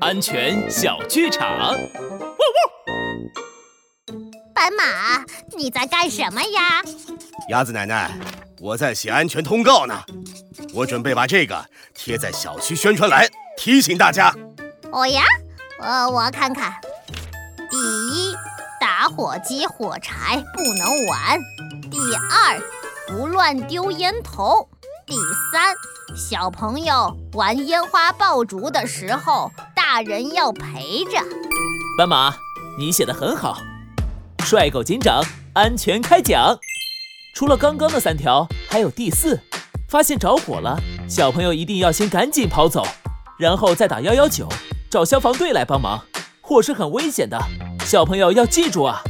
安全小剧场。斑马，你在干什么呀？鸭子奶奶，我在写安全通告呢。我准备把这个贴在小区宣传栏，提醒大家。哦呀，呃，我看看。第一，打火机火柴不能玩。第二，不乱丢烟头。第三，小朋友玩烟花爆竹的时候，大人要陪着。斑马，你写的很好。帅狗警长，安全开讲。除了刚刚的三条，还有第四，发现着火了，小朋友一定要先赶紧跑走，然后再打幺幺九，找消防队来帮忙。火是很危险的，小朋友要记住啊。